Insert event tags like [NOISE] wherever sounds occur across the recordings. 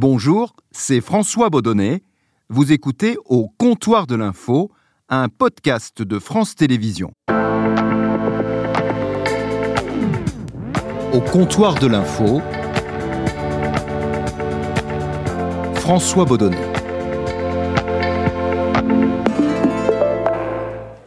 Bonjour, c'est François Baudonnet. Vous écoutez Au comptoir de l'info, un podcast de France Télévisions. Au comptoir de l'info, François Baudonnet.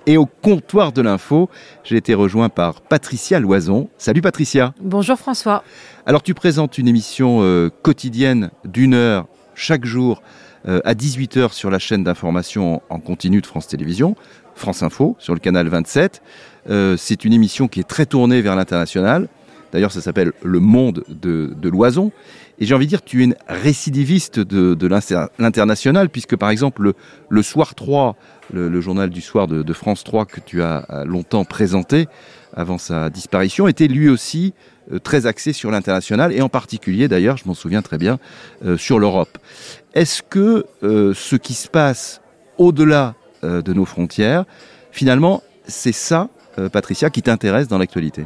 Et au comptoir de l'info, j'ai été rejoint par Patricia Loison. Salut Patricia. Bonjour François. Alors tu présentes une émission euh, quotidienne d'une heure chaque jour euh, à 18h sur la chaîne d'information en continu de France Télévisions, France Info, sur le canal 27. Euh, c'est une émission qui est très tournée vers l'international. D'ailleurs, ça s'appelle Le Monde de, de Loison. Et j'ai envie de dire, tu es une récidiviste de, l'international, puisque par exemple, le, Soir 3, le, journal du soir de, France 3 que tu as longtemps présenté avant sa disparition, était lui aussi euh, très axé sur l'international, et en particulier d'ailleurs, je m'en souviens très bien, euh, sur l'Europe. Est-ce que euh, ce qui se passe au-delà euh, de nos frontières, finalement, c'est ça, euh, Patricia, qui t'intéresse dans l'actualité?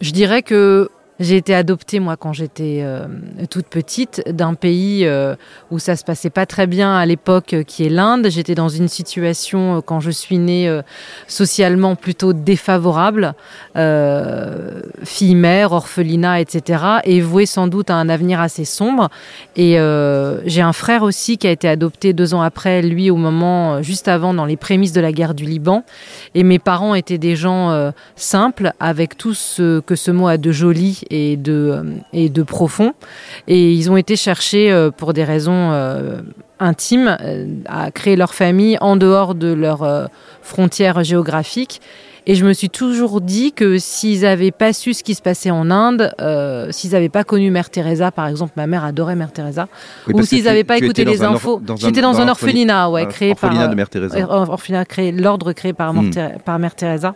Je dirais que J'ai été adoptée moi quand j'étais euh, toute petite d'un pays euh, où ça se passait pas très bien à l'époque euh, qui est l'Inde. J'étais dans une situation quand je suis née socialement plutôt défavorable, euh, fille mère, orphelinat, etc. et vouée sans doute à un avenir assez sombre. Et j'ai un frère aussi qui a été adopté deux ans après, lui au moment juste avant dans les prémices de la guerre du Liban. Et mes parents étaient des gens simples avec tout ce que ce mot a de joli et de, euh, et de profond. Et ils ont été cherchés euh, pour des raisons euh, intimes à créer leur famille en dehors de leurs frontières géographiques. Et je me suis toujours dit que s'ils n'avaient pas su ce qui se passait en Inde, euh, s'ils n'avaient pas connu Mère Teresa, par exemple, ma mère adorait Mère Teresa, oui, ou s'ils n'avaient pas écouté les infos, j'étais dans, dans un orphelinat, ouais, créé orphelinat par de Mère Teresa. orphelinat créé l'ordre créé par, hmm. par Mère Teresa.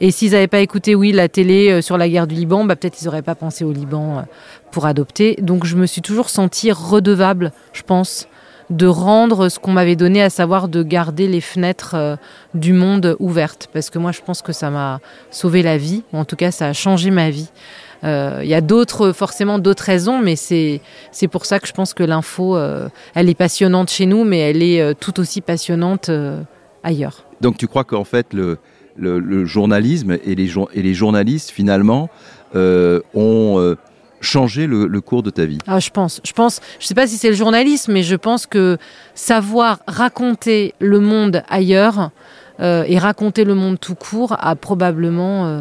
Et s'ils n'avaient pas écouté, oui, la télé euh, sur la guerre du Liban, bah, peut-être ils n'auraient pas pensé au Liban euh, pour adopter. Donc je me suis toujours sentie redevable, je pense, de rendre ce qu'on m'avait donné, à savoir de garder les fenêtres euh, du monde ouvertes. Parce que moi, je pense que ça m'a sauvé la vie, ou en tout cas, ça a changé ma vie. Il y a d'autres, forcément d'autres raisons, mais c'est pour ça que je pense que l'info, elle est passionnante chez nous, mais elle est tout aussi passionnante ailleurs. Donc tu crois qu'en fait, le, le, le journalisme et les, et les journalistes, finalement, euh, ont... Euh, changer le, le cours de ta vie ah, Je pense. Je pense. Je sais pas si c'est le journalisme, mais je pense que savoir raconter le monde ailleurs euh, et raconter le monde tout court a probablement euh,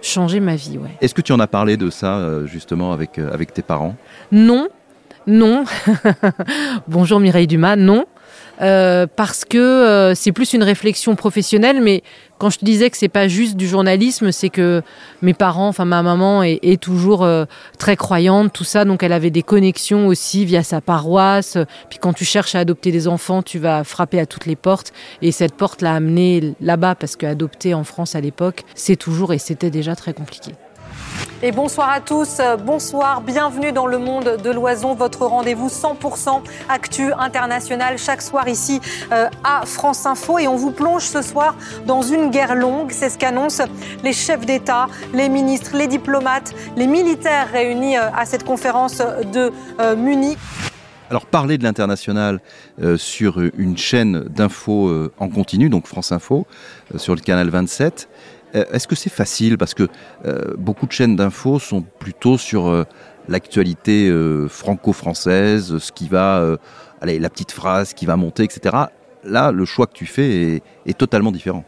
changé ma vie. Ouais. Est-ce que tu en as parlé de ça euh, justement avec, avec tes parents? Non, non. [LAUGHS] Bonjour Mireille Dumas, non. Euh, parce que euh, c'est plus une réflexion professionnelle mais quand je te disais que c'est pas juste du journalisme c'est que mes parents enfin ma maman est, est toujours euh, très croyante tout ça. Donc elle avait des connexions aussi via sa paroisse. Puis quand tu cherches à adopter des enfants tu vas frapper à toutes les portes. Et cette porte l'a amené là-bas parce que adopter en France à l'époque c'est toujours et c'était déjà très compliqué Et bonsoir à tous, bonsoir, bienvenue dans le monde de l'oison, votre rendez-vous 100% actu international chaque soir ici euh, à France Info et on vous plonge ce soir dans une guerre longue, c'est ce qu'annoncent les chefs d'État, les ministres, les diplomates, les militaires réunis euh, à cette conférence de euh, Munich. Alors parler de l'international euh, sur une chaîne d'infos euh, en continu, donc France Info, euh, sur le canal 27, euh, est-ce que c'est facile? Parce que euh, beaucoup de chaînes d'infos sont plutôt sur euh, l'actualité euh, franco-française, ce qui va, euh, allez, la petite phrase qui va monter, etc. Là, le choix que tu fais est totalement différent.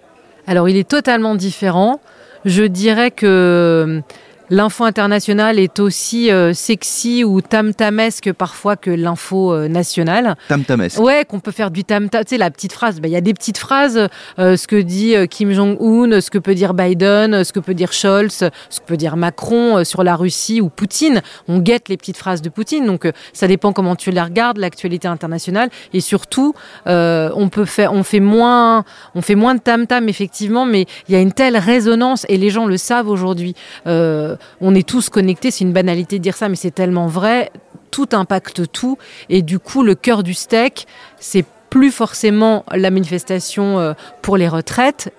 Alors il est totalement différent. Je dirais que L'info internationale est aussi euh, sexy ou tam-tamesque parfois que l'info euh, nationale. Tam-tamesque. Ouais, qu'on peut faire du tam-tam. Tu sais, la petite phrase. Il y a des petites phrases. Euh, ce que dit Kim Jong-un, ce que peut dire Biden, ce que peut dire Scholz, ce que peut dire Macron sur la Russie ou Poutine. On guette les petites phrases de Poutine. Donc, ça dépend comment tu les regardes, l'actualité internationale. Et surtout, on peut faire, on fait moins, on fait moins de tam-tam, effectivement, mais il y a une telle résonance et les gens le savent aujourd'hui. Euh, on est tous connectés, c'est une banalité de dire ça, mais c'est tellement vrai, tout impacte tout, et du coup le cœur du steak, c'est plus forcément la manifestation euh, pour les retraites,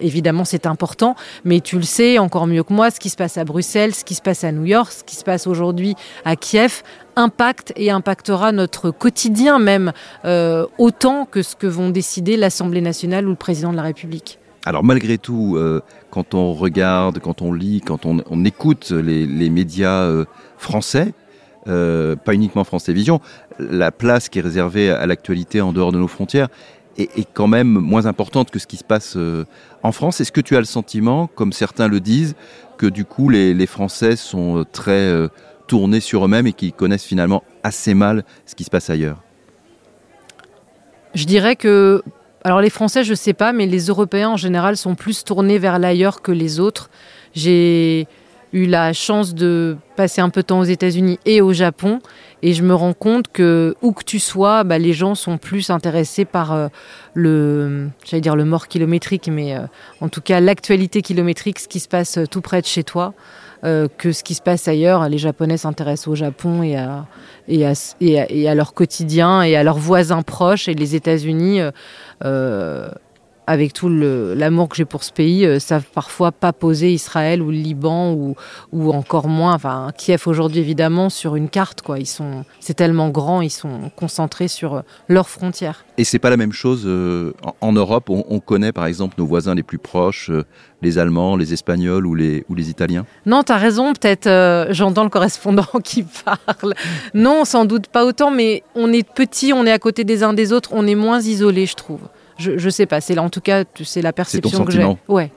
évidemment, c'est important, mais tu le sais encore mieux que moi, ce qui se passe à Bruxelles, ce qui se passe à New York, ce qui se passe aujourd'hui à Kiev, impacte et impactera notre quotidien même euh, autant que ce que vont décider l'Assemblée nationale ou le président de la République. Alors malgré tout, euh, quand on regarde, quand on lit, quand on, écoute les, médias euh, français, pas uniquement France Télévisions, la place qui est réservée à l'actualité en dehors de nos frontières est, quand même moins importante que ce qui se passe euh, en France. Est-ce que tu as le sentiment, comme certains le disent, que du coup les, Français sont euh, très euh, tournés sur eux-mêmes et qu'ils connaissent finalement assez mal ce qui se passe ailleurs? Je dirais que, alors les Français, je sais pas, mais les Européens en général sont plus tournés vers l'ailleurs que les autres. J'ai eu la chance de passer un peu de temps aux États-Unis et au Japon. Et je me rends compte que où que tu sois, bah, les gens sont plus intéressés par euh, le, j'allais dire le mort kilométrique, mais euh, en tout cas l'actualité kilométrique, ce qui se passe tout près de chez toi, euh, que ce qui se passe ailleurs. Les Japonais s'intéressent au Japon et à, et à, et à, leur quotidien et à leurs voisins proches. Et les États-Unis avec tout l'amour que j'ai pour ce pays, euh, savent parfois pas poser Israël ou le Liban ou, ou encore moins, enfin Kiev aujourd'hui évidemment sur une carte quoi. Ils sont, c'est tellement grand, ils sont concentrés sur euh, leurs frontières. Et c'est pas la même chose euh, en, Europe. On, on, connaît par exemple nos voisins les plus proches, les Allemands, les Espagnols ou les ou les Italiens. Non, tu as raison. Peut-être j'entends le correspondant [LAUGHS] qui parle. Non, sans doute pas autant, mais on est petit, on est à côté des uns des autres, on est moins isolé, je trouve. Je, ne sais pas. C'est en tout cas, c'est la perception que j'ai. Ouais.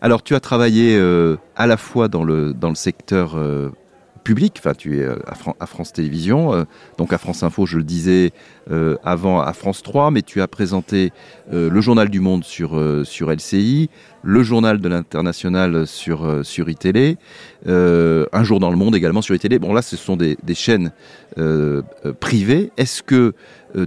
Alors, tu as travaillé euh, à la fois dans le dans le secteur euh, public. Enfin, tu es euh, à, France Télévisions, donc à France Info, je le disais avant, à France 3, mais tu as présenté le journal du Monde sur sur LCI, le journal de l'international sur sur iTélé, un jour dans le monde également sur iTélé. Bon, là, ce sont des, des chaînes privées. Est-ce que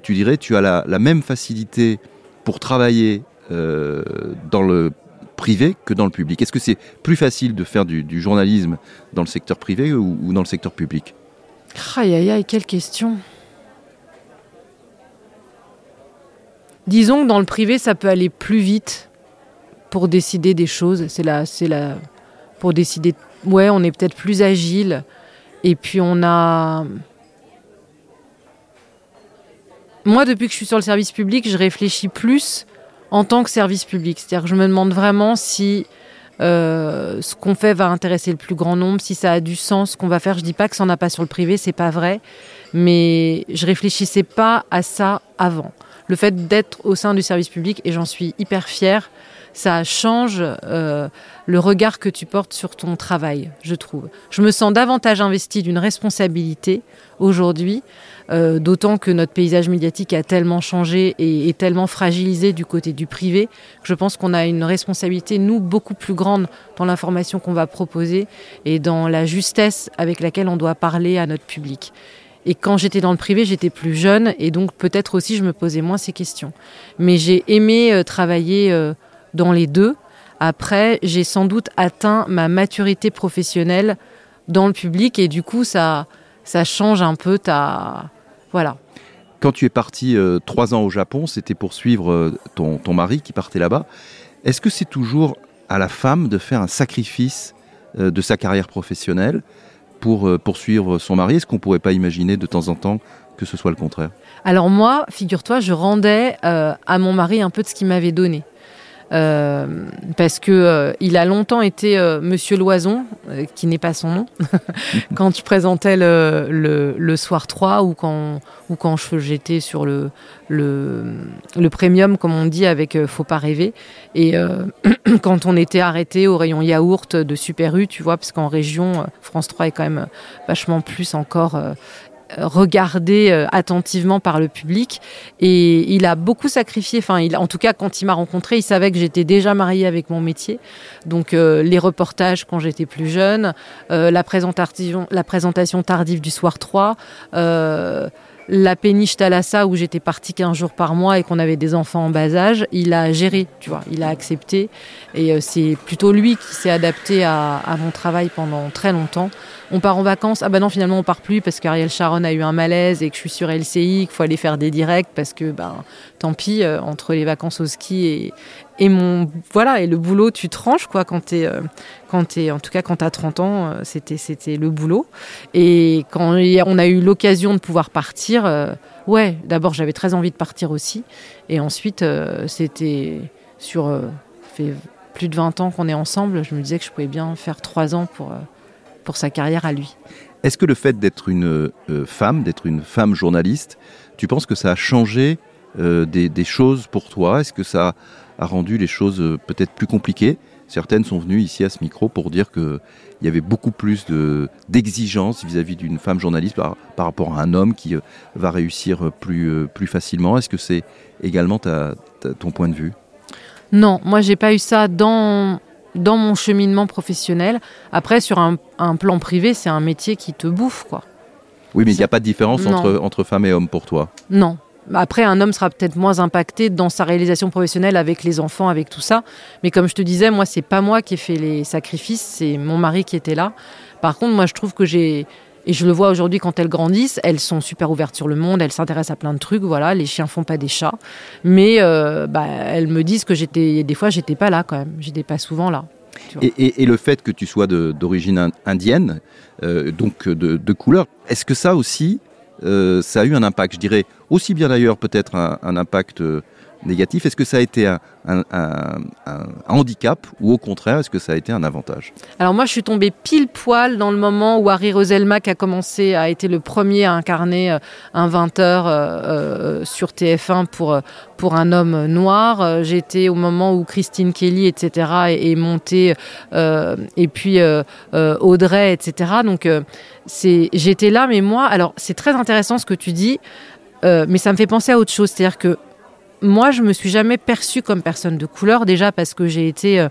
tu dirais, tu as la, la même facilité pour travailler euh, dans le privé que dans le public Est-ce que c'est plus facile de faire du, journalisme dans le secteur privé ou, dans le secteur public? Aïe aïe aïe, quelle question Disons que dans le privé, ça peut aller plus vite pour décider des choses. C'est là, c'est pour décider. Ouais, on est peut-être plus agile. Et puis on a, moi, depuis que je suis sur le service public, je réfléchis plus en tant que service public. C'est-à-dire que je me demande vraiment si euh, ce qu'on fait va intéresser le plus grand nombre, si ça a du sens, ce qu'on va faire. Je dis pas que ça n'en a pas sur le privé, c'est pas vrai, mais je réfléchissais pas à ça avant. Le fait d'être au sein du service public, et j'en suis hyper fière, ça change euh, le regard que tu portes sur ton travail, je trouve. Je me sens davantage investie d'une responsabilité aujourd'hui euh, d'autant que notre paysage médiatique a tellement changé et est tellement fragilisé du côté du privé. Je pense qu'on a une responsabilité, nous, beaucoup plus grande dans l'information qu'on va proposer et dans la justesse avec laquelle on doit parler à notre public. Et quand j'étais dans le privé, j'étais plus jeune et donc peut-être aussi je me posais moins ces questions. Mais j'ai aimé euh, travailler dans les deux. Après, j'ai sans doute atteint ma maturité professionnelle dans le public et du coup, ça, ça change un peu ta, voilà. Quand tu es parti euh, trois ans au Japon, c'était pour suivre euh, ton, mari qui partait là-bas. Est-ce que c'est toujours à la femme de faire un sacrifice euh, de sa carrière professionnelle pour poursuivre son mari? Est-ce qu'on ne pourrait pas imaginer de temps en temps que ce soit le contraire? Alors moi, figure-toi, je rendais à mon mari un peu de ce qu'il m'avait donné. Euh, parce que euh, il a longtemps été euh, Monsieur Loison, qui n'est pas son nom, [LAUGHS] quand je présentais le, soir 3 ou quand ou quand j'étais sur le, le, le premium, comme on dit, avec Faut pas rêver. Et [CLEARS THROAT] quand on était arrêté au rayon yaourt de Super U, tu vois, parce qu'en région, France 3 est quand même vachement plus encore regardé euh, attentivement par le public et il a beaucoup sacrifié. Enfin, il, en tout cas, quand il m'a rencontré, il savait que j'étais déjà mariée avec mon métier. Donc, euh, les reportages quand j'étais plus jeune, euh, la présentation, tardive du soir 3. la péniche Thalassa où j'étais partie 15 jours par mois et qu'on avait des enfants en bas âge, il a géré, tu vois, il a accepté. Et c'est plutôt lui qui s'est adapté à, à, mon travail pendant très longtemps. On part en vacances. Ah bah non, finalement, on part plus parce qu'Ariel Sharon a eu un malaise et que je suis sur LCI, qu'il faut aller faire des directs parce que, ben, tant pis, euh, entre les vacances au ski et, et mon voilà et le boulot tu tranches quoi es quand es, en tout cas quand tu as 30 ans c'était c'était le boulot et quand on a eu l'occasion de pouvoir partir ouais d'abord j'avais très envie de partir aussi et ensuite c'était sur fait plus de 20 ans qu'on est ensemble je me disais que je pouvais bien faire 3 ans pour pour sa carrière à lui. Est-ce que le fait d'être une euh, femme, d'être une femme journaliste, tu penses que ça a changé euh, des, choses pour toi? Est-ce que ça a rendu les choses euh, peut-être plus compliquées? Certaines sont venues ici à ce micro pour dire qu'il y avait beaucoup plus d'exigences vis-à-vis d'une femme journaliste par, rapport à un homme qui va réussir plus, plus facilement. Est-ce que c'est également ton point de vue? Non, moi j'ai pas eu ça dans dans mon cheminement professionnel. Après, sur un, plan privé, c'est un métier qui te bouffe, quoi. Oui, mais il n'y a pas de différence entre, entre femmes et hommes pour toi Non. Après, un homme sera peut-être moins impacté dans sa réalisation professionnelle avec les enfants, avec tout ça. Mais comme je te disais, moi, c'est pas moi qui ai fait les sacrifices, c'est mon mari qui était là. Par contre, moi, je trouve que j'ai et je le vois aujourd'hui quand elles grandissent, elles sont super ouvertes sur le monde, elles s'intéressent à plein de trucs. Voilà, les chiens font pas des chats, mais euh, bah, elles me disent que j'étais des fois j'étais pas là quand même, j'étais pas souvent là. Et, le fait que tu sois d'origine indienne, euh, donc de, couleur, est-ce que ça aussi, euh, ça a eu un impact? Je dirais aussi bien d'ailleurs peut-être un, un, impact négatif. Est-ce que ça a été un, handicap ou au contraire, est-ce que ça a été un avantage? Alors moi, je suis tombée pile poil dans le moment où Harry Roselmack a commencé, a été le premier à incarner euh, un 20h euh, euh, sur TF1 pour, pour un homme noir. J'étais au moment où Christine Kelly, etc., est, montée, et puis Audrey, etc. Donc j'étais là, mais moi, alors c'est très intéressant ce que tu dis. mais ça me fait penser à autre chose, c'est-à-dire que moi, je me suis jamais perçue comme personne de couleur, déjà parce que j'ai été euh,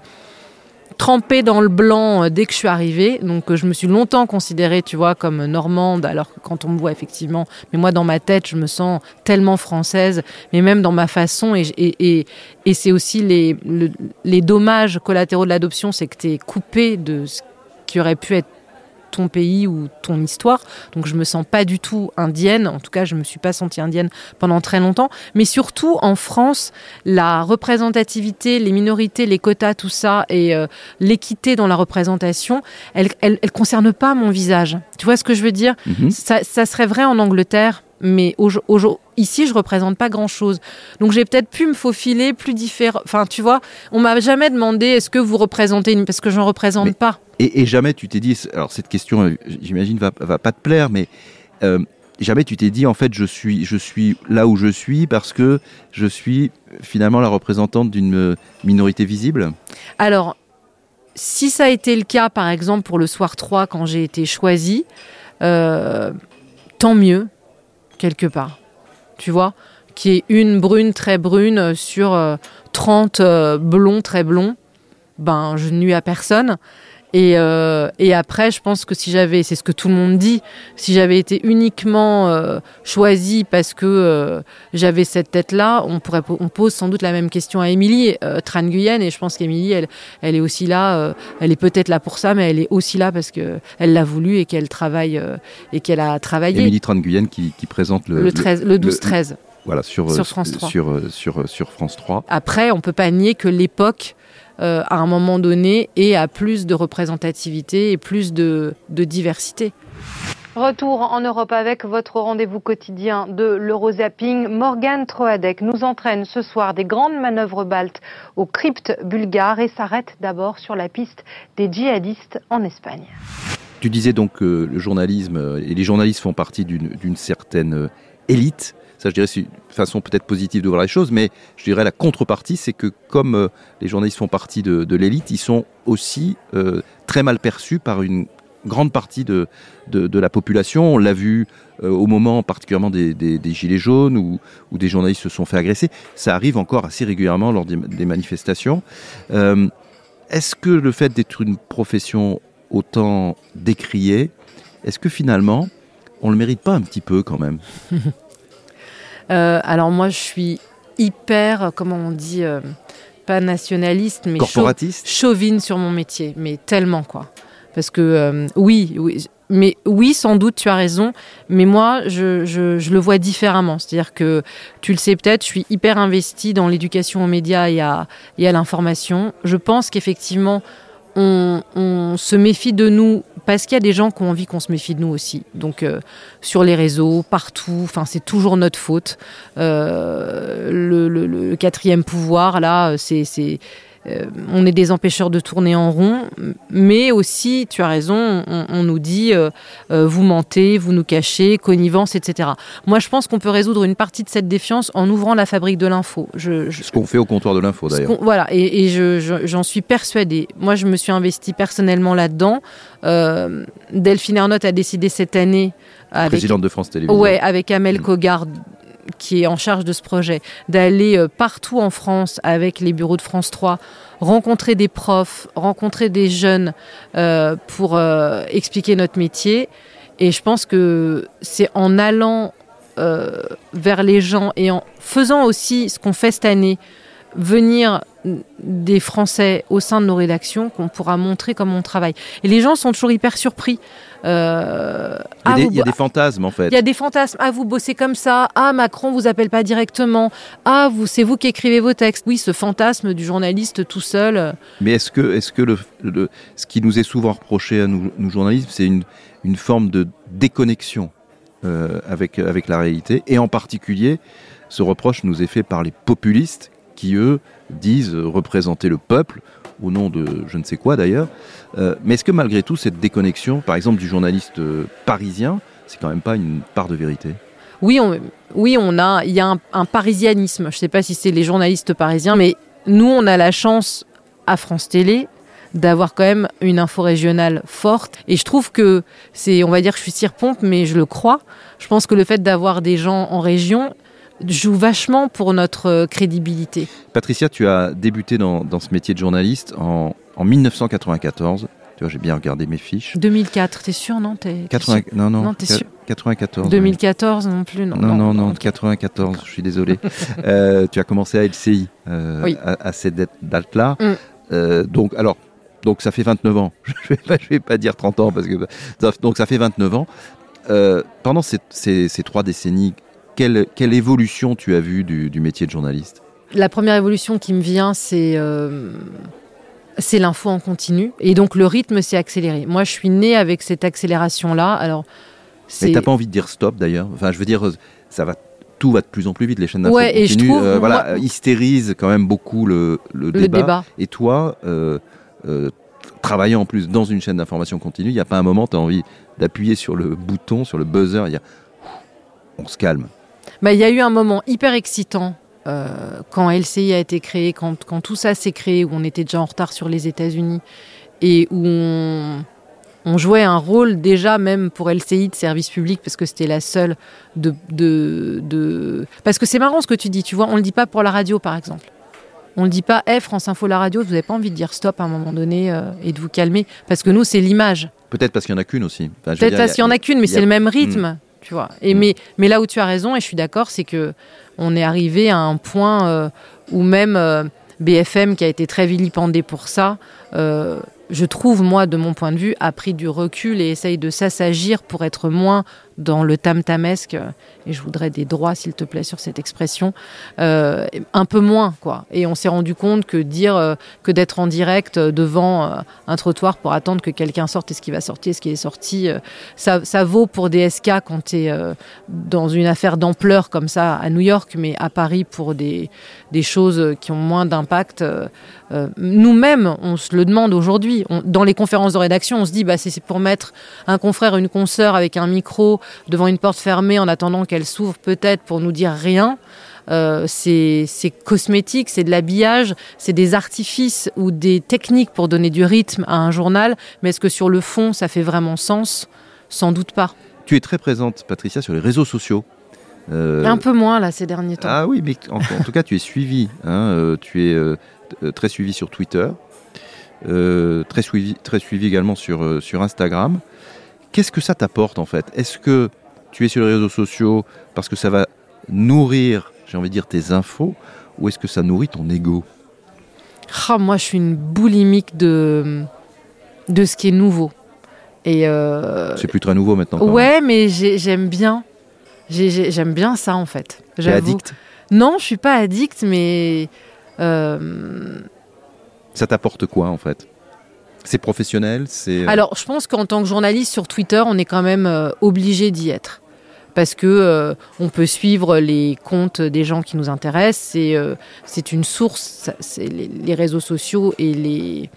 trempée dans le blanc euh, dès que je suis arrivée. Donc, euh, je me suis longtemps considérée, tu vois, comme normande, alors que quand on me voit effectivement, mais moi, dans ma tête, je me sens tellement française, mais même dans ma façon. Et, c'est aussi les, les dommages collatéraux de l'adoption, c'est que tu es coupé de ce qui aurait pu être ton pays ou ton histoire. Donc je me sens pas du tout indienne. En tout cas, je me suis pas sentie indienne pendant très longtemps. Mais surtout en France, la représentativité, les minorités, les quotas, tout ça et euh, l'équité dans la représentation, elle, elle, concerne pas mon visage. Tu vois ce que je veux dire? Mhm. ça, ça serait vrai en Angleterre mais ici, je représente pas grand-chose. Donc, j'ai peut-être pu me faufiler plus différent. Enfin, tu vois, on m'a jamais demandé est-ce que vous représentez une... parce que je n'en représente pas. Et, jamais tu t'es dit, alors cette question, euh, j'imagine, va, va pas te plaire, mais euh, jamais tu t'es dit, en fait, je suis, je suis là où je suis parce que je suis finalement la représentante d'une minorité visible? Alors, si ça a été le cas, par exemple, pour le soir 3, quand j'ai été choisie, euh, tant mieux, quelque part. Tu vois? Qui est une brune très brune sur 30 blonds très blonds. Ben, je nuis à personne. Et, euh, et, après, je pense que si j'avais, c'est ce que tout le monde dit, si j'avais été uniquement euh, choisie parce que euh, j'avais cette tête-là, on pourrait, on pose sans doute la même question à Émilie euh, Tran Guyenne, et je pense qu'Émilie, elle, elle est aussi là, euh, elle est peut-être là pour ça, mais elle est aussi là parce que elle l'a voulu et qu'elle travaille et qu'elle a travaillé. Émilie Tran Guyenne qui, qui, présente le, le, 13, le 12-13. Voilà, sur, sur France 3. Sur, sur, sur France 3. Après, on peut pas nier que l'époque euh, à un moment donné et à plus de représentativité et plus de, diversité. Retour en Europe avec votre rendez-vous quotidien de l'Eurozapping. Morgane Troadec nous entraîne ce soir des grandes manœuvres baltes au crypte bulgare et s'arrête d'abord sur la piste des djihadistes en Espagne. Tu disais donc que le journalisme et les journalistes font partie d'une certaine élite ça, je dirais, c'est une façon peut-être positive de voir les choses, mais je dirais la contrepartie, c'est que comme euh, les journalistes font partie de, l'élite, ils sont aussi euh, très mal perçus par une grande partie de, la population. On l'a vu euh, au moment particulièrement des, Gilets jaunes où, où, des journalistes se sont fait agresser. Ça arrive encore assez régulièrement lors des, manifestations. est-ce que le fait d'être une profession autant décriée, est-ce que finalement, on le mérite pas un petit peu quand même [LAUGHS] Euh, alors moi, je suis hyper, comment on dit, euh, pas nationaliste, mais corporatiste, chauvine sur mon métier, mais tellement quoi. Parce que euh, oui, oui, mais oui, sans doute, tu as raison. Mais moi, je, je, le vois différemment. C'est-à-dire que, tu le sais peut-être, je suis hyper investie dans l'éducation aux médias et à, et à l'information. Je pense qu'effectivement, on, se méfie de nous parce qu'il y a des gens qui ont envie qu'on se méfie de nous aussi. Donc euh, sur les réseaux, partout, enfin c'est toujours notre faute. Euh, le, le, le, quatrième pouvoir là, c'est euh, on est des empêcheurs de tourner en rond, mais aussi, tu as raison, on, nous dit euh, euh, vous mentez, vous nous cachez, connivence, etc. Moi, je pense qu'on peut résoudre une partie de cette défiance en ouvrant la fabrique de l'info. Ce qu'on fait au comptoir de l'info, d'ailleurs. Voilà, et, j'en suis persuadée. Moi, je me suis investie personnellement là-dedans. Delphine Ernotte a décidé cette année. Avec, Présidente de France Télévisions. Ouais, avec Amel mmh. Qui est en charge de ce projet, d'aller euh, partout en France avec les bureaux de France 3, rencontrer des profs, rencontrer des jeunes euh, pour euh, expliquer notre métier. Et je pense que c'est en allant vers les gens et en faisant aussi ce qu'on fait cette année, venir des Français au sein de nos rédactions qu'on pourra montrer comment on travaille. Et les gens sont toujours hyper surpris. Euh, il y a, des, fantasmes en fait. Il y a des fantasmes. Ah, vous bossez comme ça. Ah, Macron vous appelle pas directement. Ah, vous, c'est vous qui écrivez vos textes. Oui, ce fantasme du journaliste tout seul. Mais est-ce que, est-ce que le, ce qui nous est souvent reproché à nous, journalistes, c'est une, une forme de déconnexion euh, avec, avec la réalité? Et en particulier, ce reproche nous est fait par les populistes qui, eux, disent représenter le peuple, au nom de je ne sais quoi d'ailleurs. Euh, mais est-ce que malgré tout, cette déconnexion, par exemple du journaliste euh, parisien, c'est quand même pas une part de vérité? Oui, oui, on a, il y a un, parisianisme. Je ne sais pas si c'est les journalistes parisiens, mais nous, on a la chance à France Télé d'avoir quand même une info régionale forte. Et je trouve que c'est, on va dire que je suis cire-pompe, mais je le crois. Je pense que le fait d'avoir des gens en région, joue vachement pour notre euh, crédibilité. Patricia, tu as débuté dans, ce métier de journaliste en, 1994. Tu vois, j'ai bien regardé mes fiches. 2004, t'es sûr, non? Es, Non, non, non sûr? 94. 2014 non plus, non. Non, non, non, 94, je suis désolé. [LAUGHS] Euh, tu as commencé à LCI, euh, à, cette date-là. Mm. donc, alors, donc ça fait 29 ans. [LAUGHS] je ne vais, pas, vais pas dire 30 ans, parce que. Donc ça fait 29 ans. pendant ces, ces trois décennies quelle, évolution tu as vue du, métier de journaliste? La première évolution qui me vient, c'est euh, c'est l'info en continu. Et donc le rythme s'est accéléré. Moi, je suis née avec cette accélération-là. Alors, Mais t'as pas envie de dire stop d'ailleurs? Enfin, je veux dire, ça va tout va de plus en plus vite, les chaînes d'info ouais, et je trouve, euh, voilà, hystérise quand même beaucoup le, débat. Et toi, euh, travaillant en plus dans une chaîne d'information continue, il n'y a pas un moment, tu as envie d'appuyer sur le bouton, sur le buzzer, il y a... on se calme. Bah, il y a eu un moment hyper excitant euh, quand LCI a été créé, quand, quand tout ça s'est créé, où on était déjà en retard sur les États-Unis et où on, on, jouait un rôle déjà même pour LCI de service public parce que c'était la seule de, de, de... Parce que c'est marrant ce que tu dis, tu vois, on le dit pas pour la radio par exemple. On ne dit pas, hey, France Info, la radio, vous n'avez pas envie de dire stop à un moment donné euh, et de vous calmer. Parce que nous, c'est l'image. Peut-être parce qu'il n'y en a qu'une aussi. Peut-être parce qu'il n'y en a qu'une, mais c'est le même rythme. Hmm tu vois. Et mm. mais, mais là où tu as raison, et je suis d'accord, c'est que on est arrivé à un point euh, où même euh, BFM, qui a été très vilipendé pour ça, euh, je trouve, moi, de mon point de vue, a pris du recul et essaye de s'assagir pour être moins dans le tam-tamesque, et je voudrais des droits, s'il te plaît, sur cette expression, euh, un peu moins, quoi. Et on s'est rendu compte que dire euh, que d'être en direct devant euh, un trottoir pour attendre que quelqu'un sorte et ce qui va sortir, ce qui est sorti, ça, ça, vaut pour des SK quand tu es dans une affaire d'ampleur comme ça à New York, mais à Paris pour des, des choses qui ont moins d'impact. Nous-mêmes, on se le demande aujourd'hui. Dans les conférences de rédaction, on se dit, bah, c'est pour mettre un confrère, une consoeur avec un micro devant une porte fermée en attendant qu'elle s'ouvre peut-être pour nous dire rien. Euh, c'est cosmétique, c'est de l'habillage, c'est des artifices ou des techniques pour donner du rythme à un journal. Mais est-ce que sur le fond, ça fait vraiment sens? Sans doute pas. Tu es très présente, Patricia, sur les réseaux sociaux. Euh, un peu moins là ces derniers temps. Ah oui, mais en, tout cas, tu es suivi. Hein, euh, tu es très suivi sur Twitter, très suivi, très suivi également sur, sur Instagram. Qu'est-ce que ça t'apporte en fait? Est-ce que tu es sur les réseaux sociaux parce que ça va nourrir, j'ai envie de dire, tes infos ou est-ce que ça nourrit ton ego? Ah, Moi, je suis une boulimique de, de ce qui est nouveau. Et euh, c'est plus très nouveau maintenant. même. ouais, mais j'ai- j'aime bien. J'ai- j'ai- J'aime bien ça en fait. T'es addict? Non, je suis pas addict, mais euh, Ça t'apporte quoi en fait? C'est professionnel, euh, Alors, je pense qu'en tant que journaliste sur Twitter, on est quand même euh, obligé d'y être. Parce que euh, on peut suivre les comptes des gens qui nous intéressent. C'est c'est une source. c'est les réseaux sociaux et les,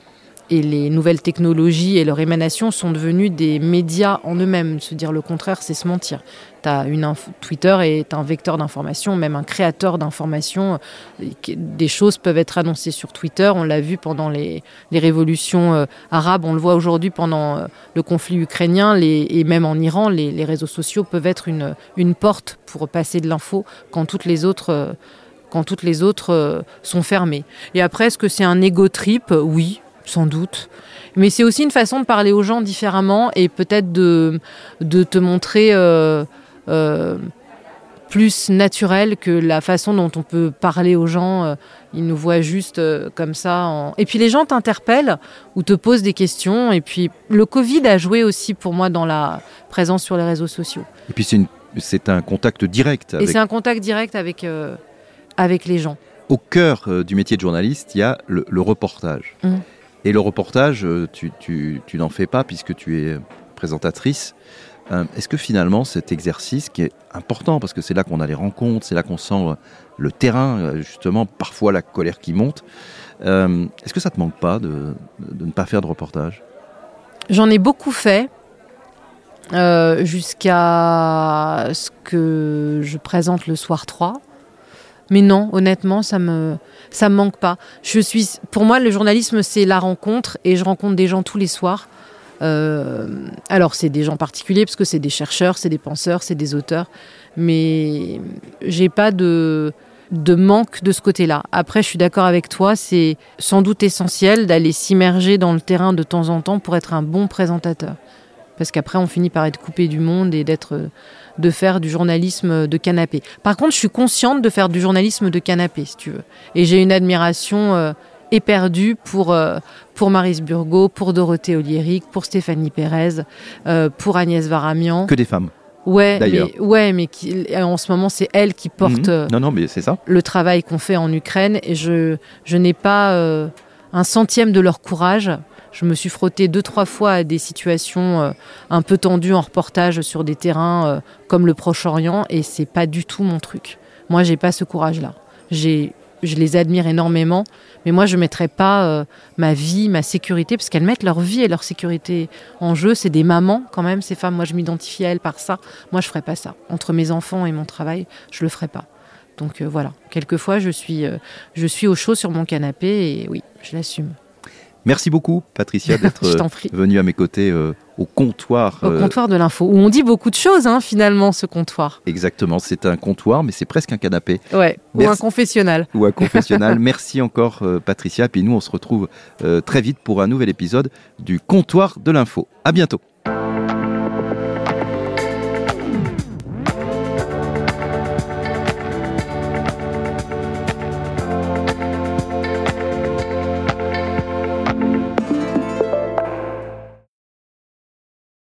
et les nouvelles technologies et leur émanation sont devenus des médias en eux-mêmes. Se dire le contraire, c'est se mentir. As une Twitter est un vecteur d'information, même un créateur d'information. Des choses peuvent être annoncées sur Twitter. On l'a vu pendant les, révolutions euh, arabes. On le voit aujourd'hui pendant euh, le conflit ukrainien et même en Iran. Les, réseaux sociaux peuvent être une, porte pour passer de l'info quand toutes les autres. euh, quand toutes les autres sont fermées. Et après, est-ce que c'est un ego trip Oui, sans doute. Mais c'est aussi une façon de parler aux gens différemment et peut-être de, de te montrer euh, euh, plus naturel que la façon dont on peut parler aux gens. Euh, Ils nous voient juste comme ça. en- Et puis les gens t'interpellent ou te posent des questions. Et puis le Covid a joué aussi pour moi dans la présence sur les réseaux sociaux. Et puis c'est une- c'est un contact direct. Et Avec... c'est un contact direct avec, euh, avec les gens. Au cœur du métier de journaliste, il y a le, le reportage. Mm. Et le reportage, euh, tu, n'en fais pas puisque tu es présentatrice. Euh, Est-ce que finalement cet exercice qui est important parce que c'est là qu'on a les rencontres, c'est là qu'on sent le terrain, euh, justement, parfois la colère qui monte. Est-ce que ça te manque pas de, ne pas faire de reportage? J'en ai beaucoup fait jusqu'à ce que je présente le soir 3. Mais non, honnêtement, ça me ça me manque pas. Je suis pour moi le journalisme c'est la rencontre et je rencontre des gens tous les soirs. Euh, alors c'est des gens particuliers parce que c'est des chercheurs, c'est des penseurs, c'est des auteurs, mais j'ai pas de de manque de ce côté-là. Après, je suis d'accord avec toi, c'est sans doute essentiel d'aller s'immerger dans le terrain de temps en temps pour être un bon présentateur. Parce qu'après, on finit par être coupé du monde et d'être, de faire du journalisme de canapé. Par contre, je suis consciente de faire du journalisme de canapé, si tu veux. Et j'ai une admiration euh, éperdue pour, euh, pour Maris Burgot, pour Dorothée Oliéric, pour Stéphanie Pérez, euh, pour Agnès Varamian. Que des femmes. Ouais, d'ailleurs. mais, ouais, mais qui, en ce moment, c'est elle qui porte Mhm. euh, Non, non, mais ça. le travail qu'on fait en Ukraine et je, je n'ai pas euh, un centième de leur courage. Je me suis frottée deux, trois fois à des situations euh, un peu tendues en reportage sur des terrains euh, comme le Proche-Orient et c'est pas du tout mon truc. Moi, j'ai pas ce courage-là. J'ai, je les admire énormément, mais moi, je mettrais pas euh, ma vie, ma sécurité, parce qu'elles mettent leur vie et leur sécurité en jeu. C'est des mamans quand même, ces femmes. Moi, je m'identifie à elles par ça. Moi, je ferais pas ça. Entre mes enfants et mon travail, je le ferais pas. Donc voilà, quelquefois je suis, je suis au chaud sur mon canapé et oui, je l'assume. Merci beaucoup, Patricia, [LAUGHS] d'être euh, venue à mes côtés euh, au comptoir. Au euh, comptoir de l'info, où on dit beaucoup de choses hein, finalement, ce comptoir. Exactement, c'est un comptoir, mais c'est presque un canapé Ouais, ou un confessionnal. ou un [LAUGHS] confessionnal. Merci encore, euh, Patricia. Puis nous, on se retrouve euh, très vite pour un nouvel épisode du comptoir de l'info. À bientôt.